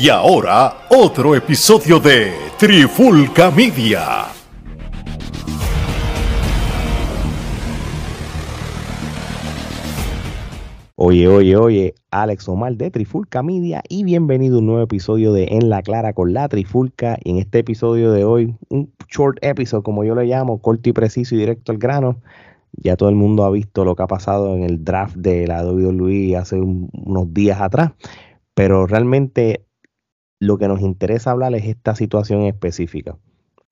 Y ahora, otro episodio de Trifulca Media. Oye, oye, oye, Alex Omar de Trifulca Media y bienvenido a un nuevo episodio de En la Clara con la Trifulca. Y en este episodio de hoy, un short episode, como yo lo llamo, corto y preciso y directo al grano. Ya todo el mundo ha visto lo que ha pasado en el draft de la WWE hace unos días atrás, pero realmente lo que nos interesa hablar es esta situación específica.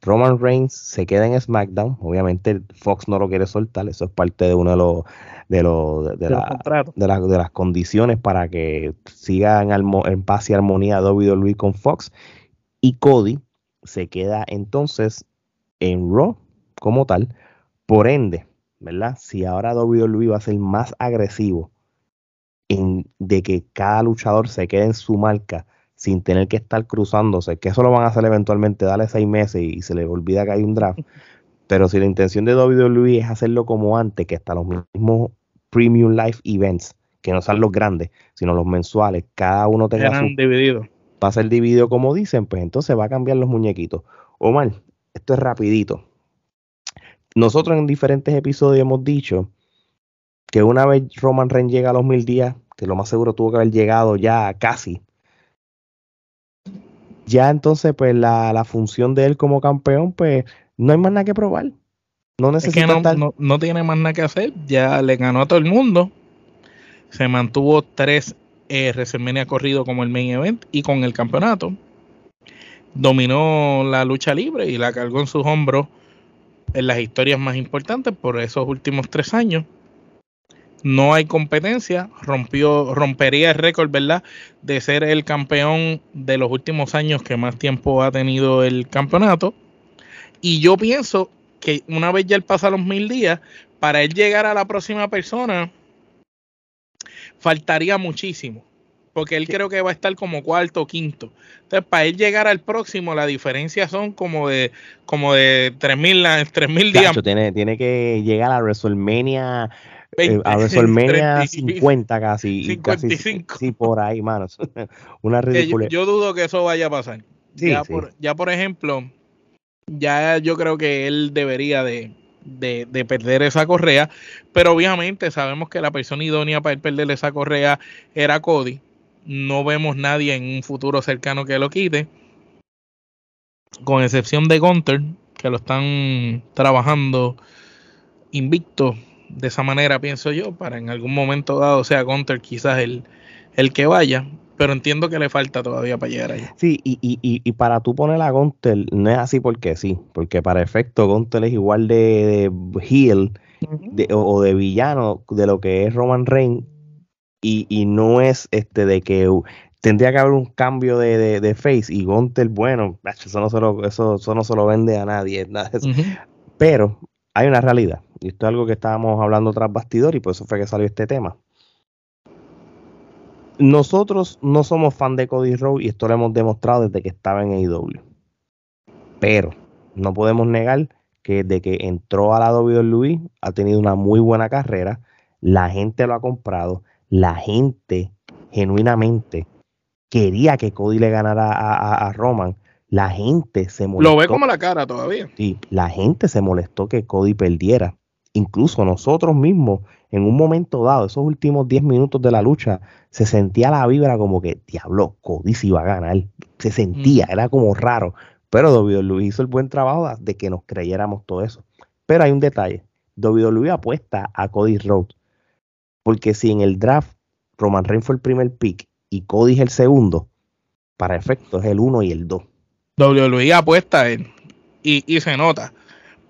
Roman Reigns se queda en SmackDown, obviamente Fox no lo quiere soltar, eso es parte de uno de los de, los, de, las condiciones para que siga en, paz y armonía WWE con Fox. Y Cody se queda entonces en Raw como tal. Por ende, ¿verdad? Si ahora WWE va a ser más agresivo en, de que cada luchador se quede en su marca sin tener que estar cruzándose, que eso lo van a hacer eventualmente, darle seis meses y, se le olvida que hay un draft. Pero si la intención de WWE es hacerlo como antes, que hasta los mismos premium live events, que no son los grandes, sino los mensuales, cada uno tenga su, dividido. Va a ser dividido como dicen, pues entonces va a cambiar los muñequitos. Omar, esto es rapidito. Nosotros en diferentes episodios hemos dicho que una vez Roman Reigns llega a los mil días, que lo más seguro tuvo que haber llegado ya casi ya entonces pues la, función de él como campeón, pues no hay más nada que probar. No necesita no, tiene más nada que hacer, ya le ganó a todo el mundo. Se mantuvo tres eh, WrestleMania corrido como el main event y con el campeonato. Dominó la lucha libre y la cargó en sus hombros en las historias más importantes por esos últimos tres años no hay competencia, rompió, rompería el récord, ¿verdad? De ser el campeón de los últimos años que más tiempo ha tenido el campeonato. Y yo pienso que una vez ya él pasa los mil días, para él llegar a la próxima persona, faltaría muchísimo. Porque él creo que va a estar como cuarto o quinto. Entonces, para él llegar al próximo, la diferencia son como de como de 3.000 mil días. Tiene, tiene que llegar a WrestleMania eh, a WrestleMania 50 casi. 55. sí, por ahí, manos. Una ridícula. Yo, dudo que eso vaya a pasar. ya, Por, ya, por ejemplo, ya yo creo que él debería de, de, perder esa correa, pero obviamente sabemos que la persona idónea para él perder esa correa era Cody. No vemos nadie en un futuro cercano que lo quite, con excepción de Gunter, que lo están trabajando invicto de esa manera, pienso yo, para en algún momento dado sea Gunter quizás el, el que vaya, pero entiendo que le falta todavía para llegar ahí. Sí, y, y, y, para tú poner a Gunter, no es así porque sí, porque para efecto Gunter es igual de, de heel o, de villano de lo que es Roman Reigns y, y no es este de que tendría que haber un cambio de, de, face y Gunter, bueno, eso no, se lo, eso, no se lo vende a nadie, pero hay una realidad y esto es algo que estábamos hablando tras bastidor y por eso fue que salió este tema. Nosotros no somos fan de Cody Rhodes y esto lo hemos demostrado desde que estaba en AEW. Pero no podemos negar que desde que entró a la WWE ha tenido una muy buena carrera. La gente lo ha comprado. La gente genuinamente quería que Cody le ganara a Roman. La gente se molestó. Lo ve como la cara todavía. Sí, la gente se molestó que Cody perdiera incluso nosotros mismos, en un momento dado, esos últimos 10 minutos de la lucha, se sentía la vibra como que, diablo, Cody se iba a ganar. Se sentía, era como raro. Pero WWE hizo el buen trabajo de que nos creyéramos todo eso. Pero hay un detalle. WWE apuesta a Cody Rhodes. Porque si en el draft Roman Reigns fue el primer pick y Cody es el segundo, para efectos es el 1 y el 2. WWE apuesta a él. Y, y se nota.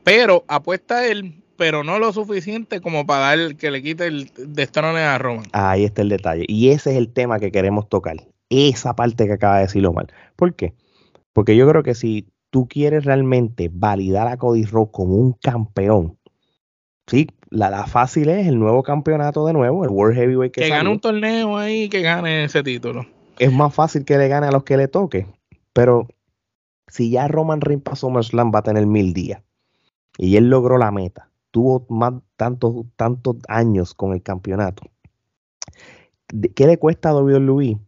Pero apuesta a él pero no lo suficiente como para dar que le quite el destrone a Roma. Ahí está el detalle. Y ese es el tema que queremos tocar. Esa parte que acaba de decir Omar. ¿Por qué? Porque yo creo que si tú quieres realmente validar a Cody Rhodes como un campeón, sí, la, fácil es el nuevo campeonato de nuevo, el World Heavyweight que, que gane un torneo ahí que gane ese título. Es más fácil que le gane a los que le toque. Pero si ya Roman Reigns pasó SummerSlam va a tener mil días y él logró la meta tuvo más tantos, tantos años con el campeonato. ¿Qué le cuesta a WWE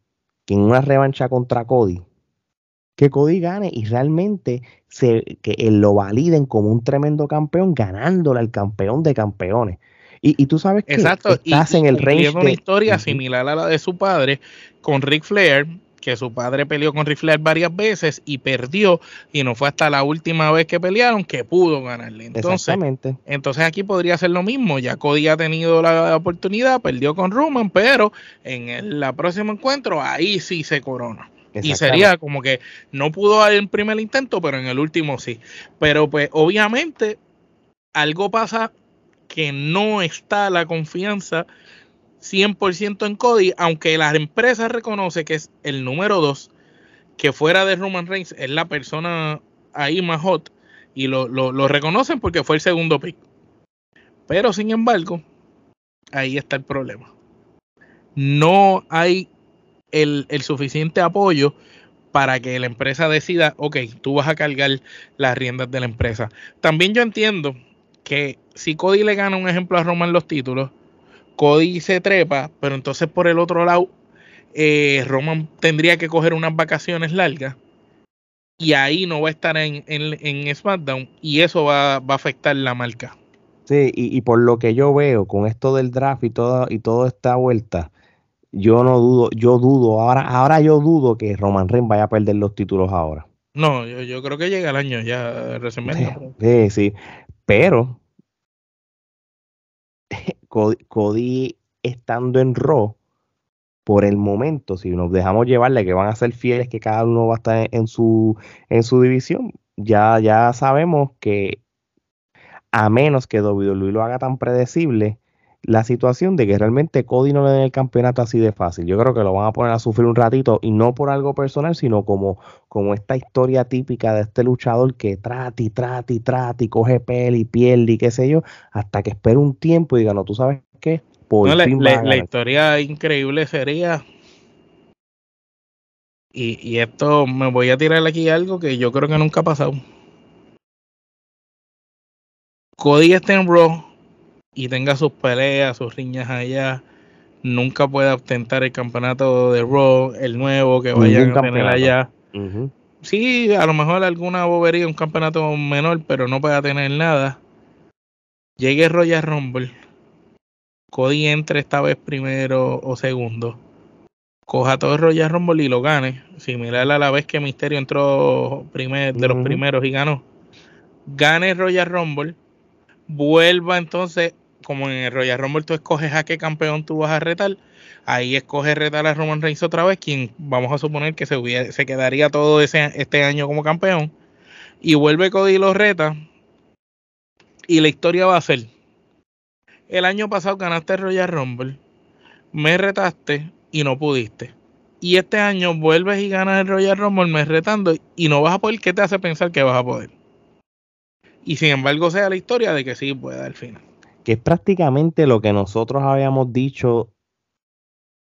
que en una revancha contra Cody, que Cody gane y realmente se, que lo validen como un tremendo campeón, ganándole al campeón de campeones. Y, tú sabes que Exacto. estás en el range. una historia similar a la de su padre con Ric Flair, que su padre peleó con Ric Flair varias veces y perdió, y no fue hasta la última vez que pelearon que pudo ganarle. Entonces, entonces aquí podría ser lo mismo. Ya Cody ha tenido la oportunidad, perdió con Roman, pero en el próximo encuentro ahí sí se corona. Y sería como que no pudo en el primer intento, pero en el último sí. Pero pues obviamente algo pasa que no está la confianza 100% en Cody, aunque la empresa reconoce que es el número 2, que fuera de Roman Reigns es la persona ahí más hot y lo, reconocen porque fue el segundo pick. Pero sin embargo, ahí está el problema. No hay el, el, suficiente apoyo para que la empresa decida, ok, tú vas a cargar las riendas de la empresa. También yo entiendo que si Cody le gana un ejemplo a Roman los títulos, Cody se trepa, pero entonces por el otro lado, eh, Roman tendría que coger unas vacaciones largas y ahí no va a estar en, en, SmackDown y eso va, a afectar la marca. Sí, y, por lo que yo veo con esto del draft y toda, y toda esta vuelta, yo no dudo, yo dudo, ahora, ahora yo dudo que Roman Reigns vaya a perder los títulos ahora. No, yo, yo creo que llega el año ya recién. Sí, sí, pero Cody, estando en Raw, por el momento, si nos dejamos llevarle que van a ser fieles, que cada uno va a estar en, su, en su división, ya, ya sabemos que a menos que WWE lo haga tan predecible, la situación de que realmente Cody no le den el campeonato así de fácil. Yo creo que lo van a poner a sufrir un ratito y no por algo personal, sino como, como esta historia típica de este luchador que trata y trata y trata y coge peli y pierde y qué sé yo, hasta que espera un tiempo y diga, no, tú sabes qué, por la, historia increíble sería y, y, esto me voy a tirar aquí algo que yo creo que nunca ha pasado. Cody está en Raw y tenga sus peleas, sus riñas allá, nunca pueda ostentar el campeonato de Raw, el nuevo que vayan a tener allá. Sí, a lo mejor alguna bobería, un campeonato menor, pero no pueda tener nada. Llegue Royal Rumble. Cody entre esta vez primero o segundo. Coja todo el Royal Rumble y lo gane. Similar a la vez que Misterio entró primer, de los primeros y ganó. Gane Royal Rumble. Vuelva entonces como en el Royal Rumble tú escoges a qué campeón tú vas a retar, ahí escoges retar a Roman Reigns otra vez, quien vamos a suponer que se, quedaría todo ese, este año como campeón, y vuelve Cody lo reta, y la historia va a ser, el año pasado ganaste el Royal Rumble, me retaste y no pudiste. Y este año vuelves y ganas el Royal Rumble me retando y no vas a poder, ¿qué te hace pensar que vas a poder? Y sin embargo sea la historia de que sí puede al final que es prácticamente lo que nosotros habíamos dicho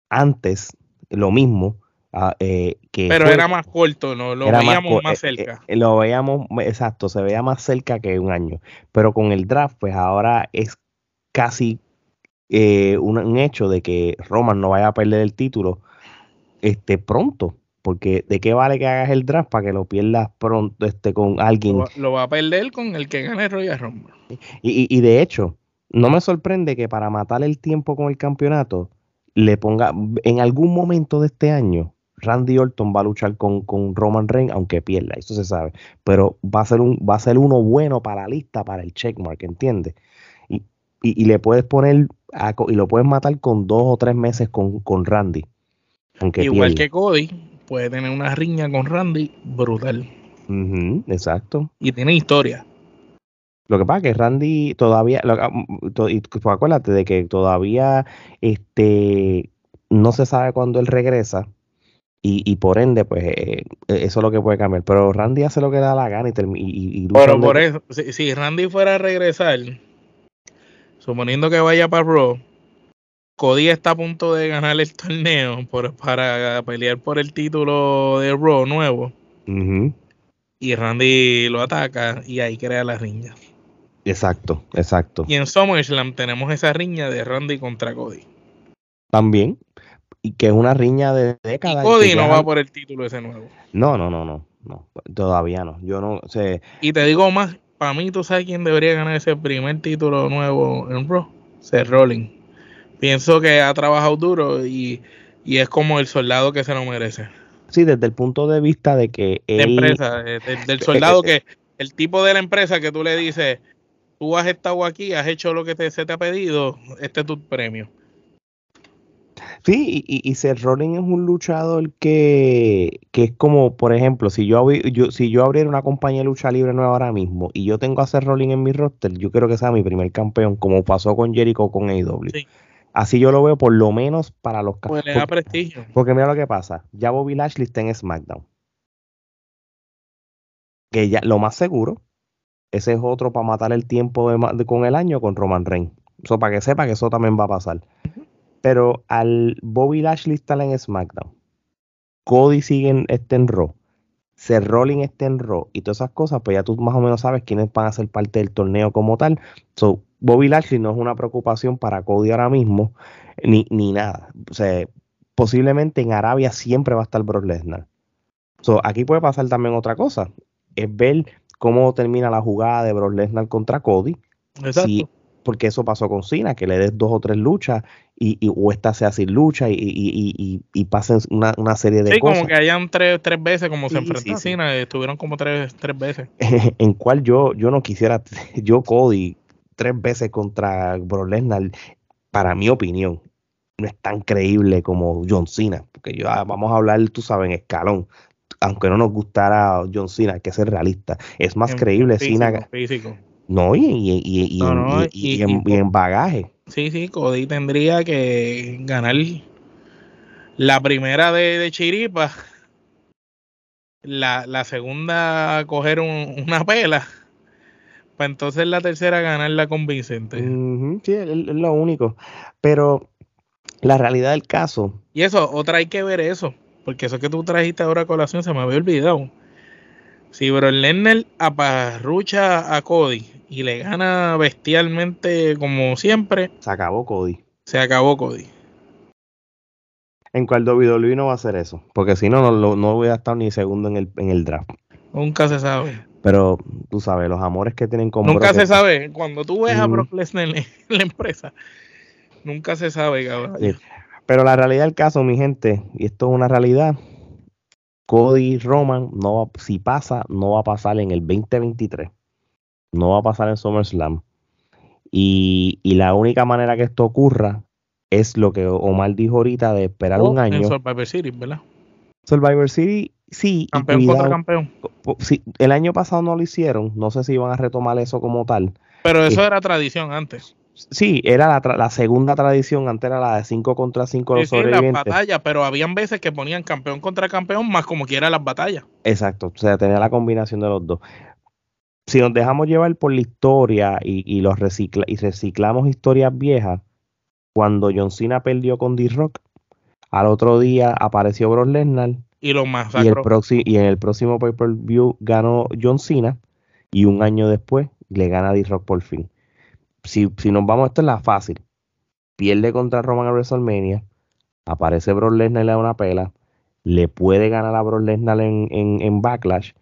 antes, lo mismo. Ah, eh, que Pero era más corto, ¿no? Lo veíamos más, eh, cerca. Eh, lo veíamos, exacto, se veía más cerca que un año. Pero con el draft, pues ahora es casi un, hecho de que Roman no vaya a perder el título este, pronto. Porque de qué vale que hagas el draft para que lo pierdas pronto este, con alguien. Lo, va a perder con el que gane Royal Rumble. Y, y, y de hecho, no me sorprende que para matar el tiempo con el campeonato, le ponga, en algún momento de este año, Randy Orton va a luchar con, Roman Reigns, aunque pierda, eso se sabe. Pero va a ser un, va a ser uno bueno para la lista, para el checkmark, ¿entiendes? Y, y, le puedes poner y lo puedes matar con dos o tres meses con, con Randy. Igual que Cody, puede tener una riña con Randy brutal. exacto. Y tiene historia. Lo que pasa es que Randy todavía, ah, mm, y pues, acuérdate de que todavía este, no se sabe cuándo él regresa y, por ende, pues eh, eso es lo que puede cambiar. Pero Randy hace lo que da la gana y, y, Pero por eso, si, Randy fuera a regresar, suponiendo que vaya para Raw, Cody está a punto de ganar el torneo para pelear por el título de Raw nuevo. Y Randy lo ataca y ahí crea la riña. Exacto, exacto. Y en SummerSlam tenemos esa riña de Randy contra Cody. También. y que es una riña de décadas. Y Cody no va por el título ese nuevo. No, no, no, no, no, todavía no. Yo no sé. Y te digo más, para mí, ¿tú sabes quién debería ganar ese primer título nuevo en Raw? Seth Rollins. Pienso que ha trabajado duro y, es como el soldado que se lo merece. Sí, desde el punto de vista de que él... empresa, del soldado que... El tipo de la empresa que tú le dices, tú has estado aquí, has hecho lo que se te ha pedido, este es tu premio. Sí, y, y Seth Rollins es un luchador que, que es como, por ejemplo, si yo, yo, si yo abriera una compañía de lucha libre nueva ahora mismo y yo tengo a Seth Rollins en mi roster, yo quiero que sea mi primer campeón, como pasó con Jericho con AEW. Así yo lo veo por lo menos para los Pues le da prestigio. Porque mira lo que pasa, ya Bobby Lashley está en SmackDown. Que ya, lo más seguro, ese es otro para matar el tiempo de, con el año con Roman Reigns. Eso para que sepa que eso también va a pasar. Pero al Bobby Lashley estar en SmackDown, Cody sigue en, este en Raw, Seth Rollins está en Raw y todas esas cosas, pues ya tú más o menos sabes quiénes van a ser parte del torneo como tal. So, Bobby Lashley no es una preocupación para Cody ahora mismo, ni, ni nada. O sea, posiblemente en Arabia siempre va a estar Brock Lesnar. So, aquí puede pasar también otra cosa, es ver cómo termina la jugada de Brock Lesnar contra Cody. Exacto porque eso pasó con Cena, que le des dos o tres luchas y, o esta sea sin lucha y, y, y pasen una, una, serie de cosas. Sí, como que hayan tres, tres veces, como se enfrentó a Cena, estuvieron como tres, tres veces. en cual yo, yo no quisiera, yo Cody, tres veces contra Brock Lesnar, para mi opinión, no es tan creíble como John Cena, porque yo, ah, vamos a hablar, tú sabes, en escalón. Aunque no nos gustara John Cena, hay que ser realista. Es más creíble Cena. Físico no, y, y, y, en, bagaje. Sí, sí, Cody tendría que ganar la primera de, de Chiripa, la, la segunda coger una pela, para entonces la tercera ganarla convincente. sí, es, lo único. Pero la realidad del caso. Y eso, otra hay que ver eso, porque eso que tú trajiste ahora a colación se me había olvidado. Si Bro Lenner aparrucha a Cody y le gana bestialmente como siempre. Se acabó Cody. Se acabó Cody. En cual WWE no va a hacer eso, porque si no, no, no voy a estar ni segundo en el, en el draft. Nunca se sabe. Pero tú sabes, los amores que tienen con Nunca se sabe. Cuando tú ves a Brock Lesnar en la empresa, nunca se sabe, cabrón. Pero la realidad del caso, mi gente, y esto es una realidad, Cody Roman, no si pasa, no va a pasar en el 2023 no va a pasar en SummerSlam. Y, y la única manera que esto ocurra es lo que Omar dijo ahorita de esperar un año. En Survivor City, ¿verdad? Survivor City, sí. Campeón contra campeón. Sí, el año pasado no lo hicieron. No sé si iban a retomar eso como tal. Pero eso era tradición antes. Sí, era la, la, segunda tradición, antes era la de 5 contra 5 los sí, las batallas, pero habían veces que ponían campeón contra campeón más como quiera las batallas. Exacto, o sea, tenía la combinación de los dos si nos dejamos llevar por la historia y, los recicla, y reciclamos historias viejas, cuando John Cena perdió con D-Rock, al otro día apareció Brock Lesnar y, lo y, el y en el próximo pay-per-view ganó John Cena y un año después le gana D-Rock por fin. Si, si nos vamos, esto es la fácil. Pierde contra Roman a WrestleMania, aparece Brock Lesnar y le da una pela, le puede ganar a Brock Lesnar en, en Backlash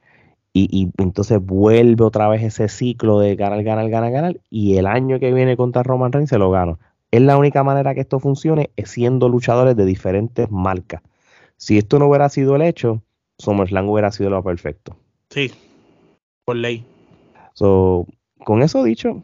y, entonces vuelve otra vez ese ciclo de ganar, ganar, ganar, ganar. Y el año que viene contra Roman Reigns se lo gana. Es la única manera que esto funcione, es siendo luchadores de diferentes marcas. Si esto no hubiera sido el hecho, SummerSlam hubiera sido lo perfecto. Sí, por ley. So, con eso dicho,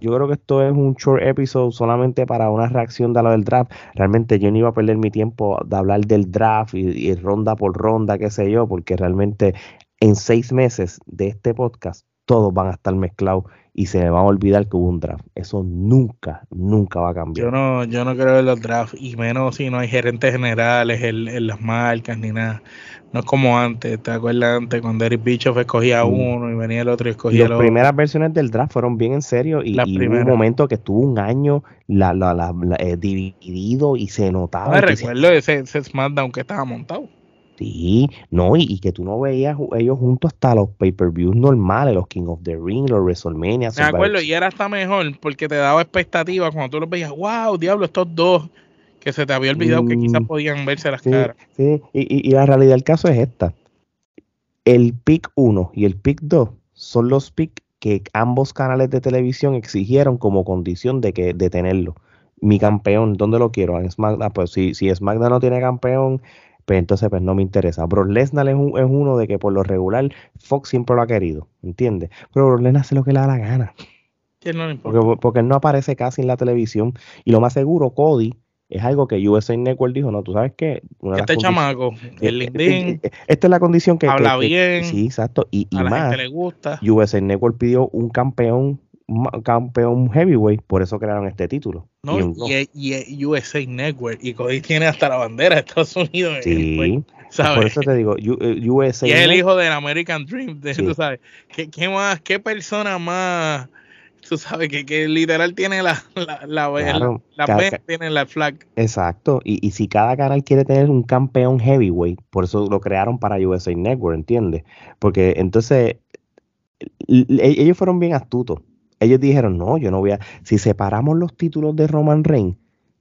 yo creo que esto es un short episode solamente para una reacción de lo del draft. Realmente yo no iba a perder mi tiempo de hablar del draft y, ronda por ronda, qué sé yo, porque realmente en seis meses de este podcast, todos van a estar mezclados y se me va a olvidar que hubo un draft. Eso nunca, nunca va a cambiar. Yo no, yo no creo en los drafts, y menos si no hay gerentes generales en, las marcas ni nada. No es como antes, ¿te acuerdas antes cuando Eric Bischoff escogía uno y venía el otro y escogía el otro? Las primeras versiones del draft fueron bien en serio y, hubo un momento que estuvo un año la, la, eh, dividido y se notaba. Me recuerdo ese, ese SmackDown que estaba montado. Sí, no, y, que tú no veías ellos juntos hasta los pay-per-views normales, los King of the Ring, los WrestleMania. Me acuerdo, y era hasta mejor porque te daba expectativas cuando tú los veías, wow, diablo, estos dos que se te había olvidado que quizás mm, podían verse las caras. Sí, y, y, la realidad del caso es esta. El pick 1 y el pick 2 son los picks que ambos canales de televisión exigieron como condición de que de tenerlo. Mi campeón, ¿dónde lo quiero? En SmackDown, pues si, si SmackDown no tiene campeón, pues entonces pues no me interesa. Brock Lesnar es, uno de que por lo regular Fox siempre lo ha querido, ¿entiendes? Pero Brock Lesnar hace lo que le da la gana. porque, porque él no aparece casi en la televisión. Y lo más seguro, Cody es algo que USA Network dijo, no, tú sabes que... Este chamaco, el eh, LinkedIn... Eh, eh, esta es la condición que... Habla bien. sí, exacto. Y, a la más, gente le gusta. USA Network pidió un campeón campeón heavyweight, por eso crearon este título. No, y, y, USA Network, y Cody tiene hasta la bandera de Estados Unidos. Sí, por eso te digo, USA Y es el hijo del American Dream, tú sabes. ¿Qué, ¿Qué, más, qué persona más tú sabes que, que literal tiene la, la, la, la tiene la flag. Exacto, y, y, si cada canal quiere tener un campeón heavyweight, por eso lo crearon para USA Network, ¿entiendes? Porque entonces ellos fueron bien astutos. Ellos dijeron, no, yo no voy a, si separamos los títulos de Roman Reigns,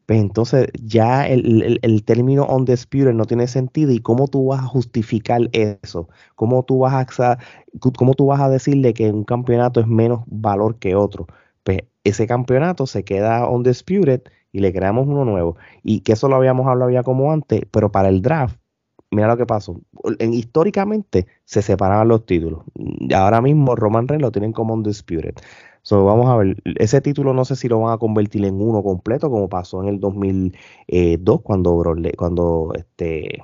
pues entonces ya el, el, término undisputed no tiene sentido y cómo tú vas a justificar eso, cómo tú vas a, cómo tú vas a decirle que un campeonato es menos valor que otro. Pues ese campeonato se queda undisputed y le creamos uno nuevo. Y que eso lo habíamos hablado ya como antes, pero para el draft, mira lo que pasó. En, históricamente se separaban los títulos. Ahora mismo Roman Reigns lo tienen como undisputed. So, vamos a ver, ese título no sé si lo van a convertir en uno completo, como pasó en el 2002, cuando cuando este,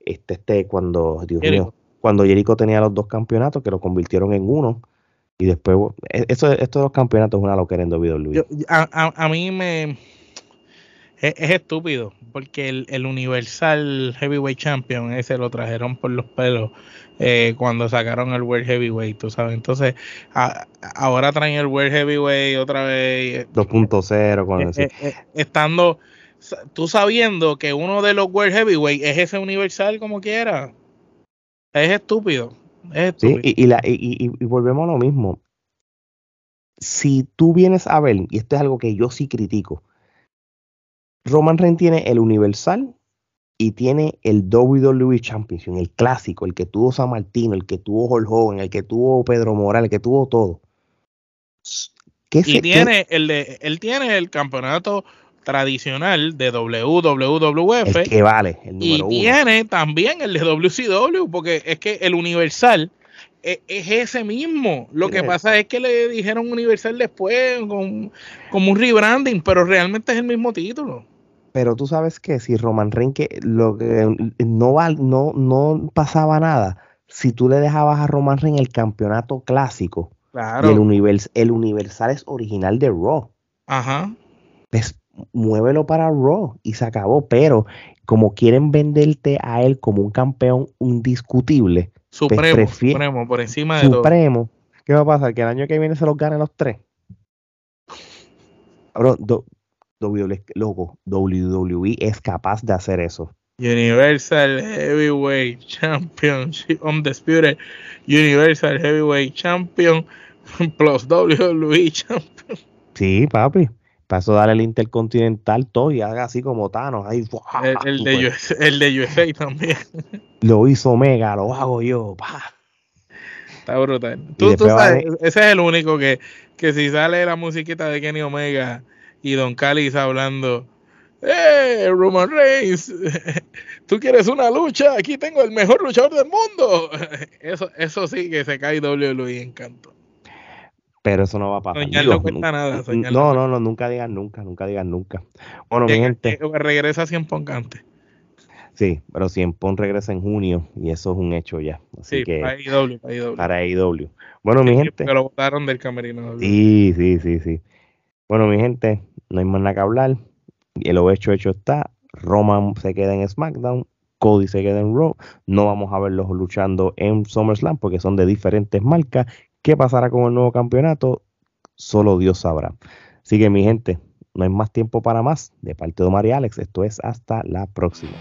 este, este, cuando, Dios mío, cuando Jericho tenía los dos campeonatos, que lo convirtieron en uno. Y después, e, eso, esto de los campeonatos es una locura en WWE. a, a, a mí me, es, estúpido, porque el, Universal Heavyweight Champion ese lo trajeron por los pelos eh, cuando sacaron el World Heavyweight, tú sabes. Entonces, ahora traen el World Heavyweight otra vez. 2.0 con eh, eh, estando, tú sabiendo que uno de los World Heavyweight es ese Universal como quiera. Es estúpido. Es Sí, y, la, y, y volvemos a lo mismo. Si tú vienes a ver, y esto es algo que yo sí critico, Roman Reigns tiene el Universal y tiene el WWE Championship, el clásico, el que tuvo San Martino, el que tuvo Hulk Hogan, el que tuvo Pedro Morales, el que tuvo todo. y tiene el de, él tiene el campeonato tradicional de WWF. El que vale, el número y tiene también el de WCW, porque es que el Universal es, ese mismo. Lo que pasa es que le dijeron Universal después con, como un rebranding, pero realmente es el mismo título. Pero tú sabes que si Roman Reigns que lo que no, no, no pasaba nada, si tú le dejabas a Roman Reigns el campeonato clásico, claro. el, univers, el Universal es original de Raw. Ajá. Pues muévelo para Raw y se acabó. Pero como quieren venderte a él como un campeón indiscutible, pues supremo, supremo por encima de supremo, ¿qué va a pasar? Que el año que viene se los ganen los tres. Bro, loco, WWE es capaz de hacer eso. Universal Heavyweight Championship Undisputed Universal Heavyweight Champion plus WWE Champion. Sí, papi. Pasó a darle el Intercontinental todo y haga así como Thanos. Ahí, el, de USA, el de USA también. Lo hizo Omega, lo hago yo. Está brutal. Tú, tú sabes, ese es el único que, que si sale la musiquita de Kenny Omega y Don Callis hablando, ¡Eh, Roman Reigns! ¿Tú quieres una lucha? Aquí tengo el mejor luchador del mundo. Eso, eso sí que se cae WWE en canto. Pero eso no va a pasar. no cuesta nada. no, no, no, nunca digan nunca, nunca digan nunca. Bueno, mi gente. Regresa Cien Poncante. Sí, pero Cien Pon regresa en junio y eso es un hecho ya. Así sí, que, para IW, para IW. Para IW. Bueno, mi gente. Pero lo votaron del camerino. Sí, sí, sí, sí. Bueno, mi gente, no hay más nada que hablar. Lo hecho, hecho está. Roman se queda en SmackDown. Cody se queda en Raw. No vamos a verlos luchando en SummerSlam porque son de diferentes marcas. ¿Qué pasará con el nuevo campeonato? Solo Dios sabrá. Así que, mi gente, no hay más tiempo para más. De parte de Omar Alex, esto es hasta la próxima.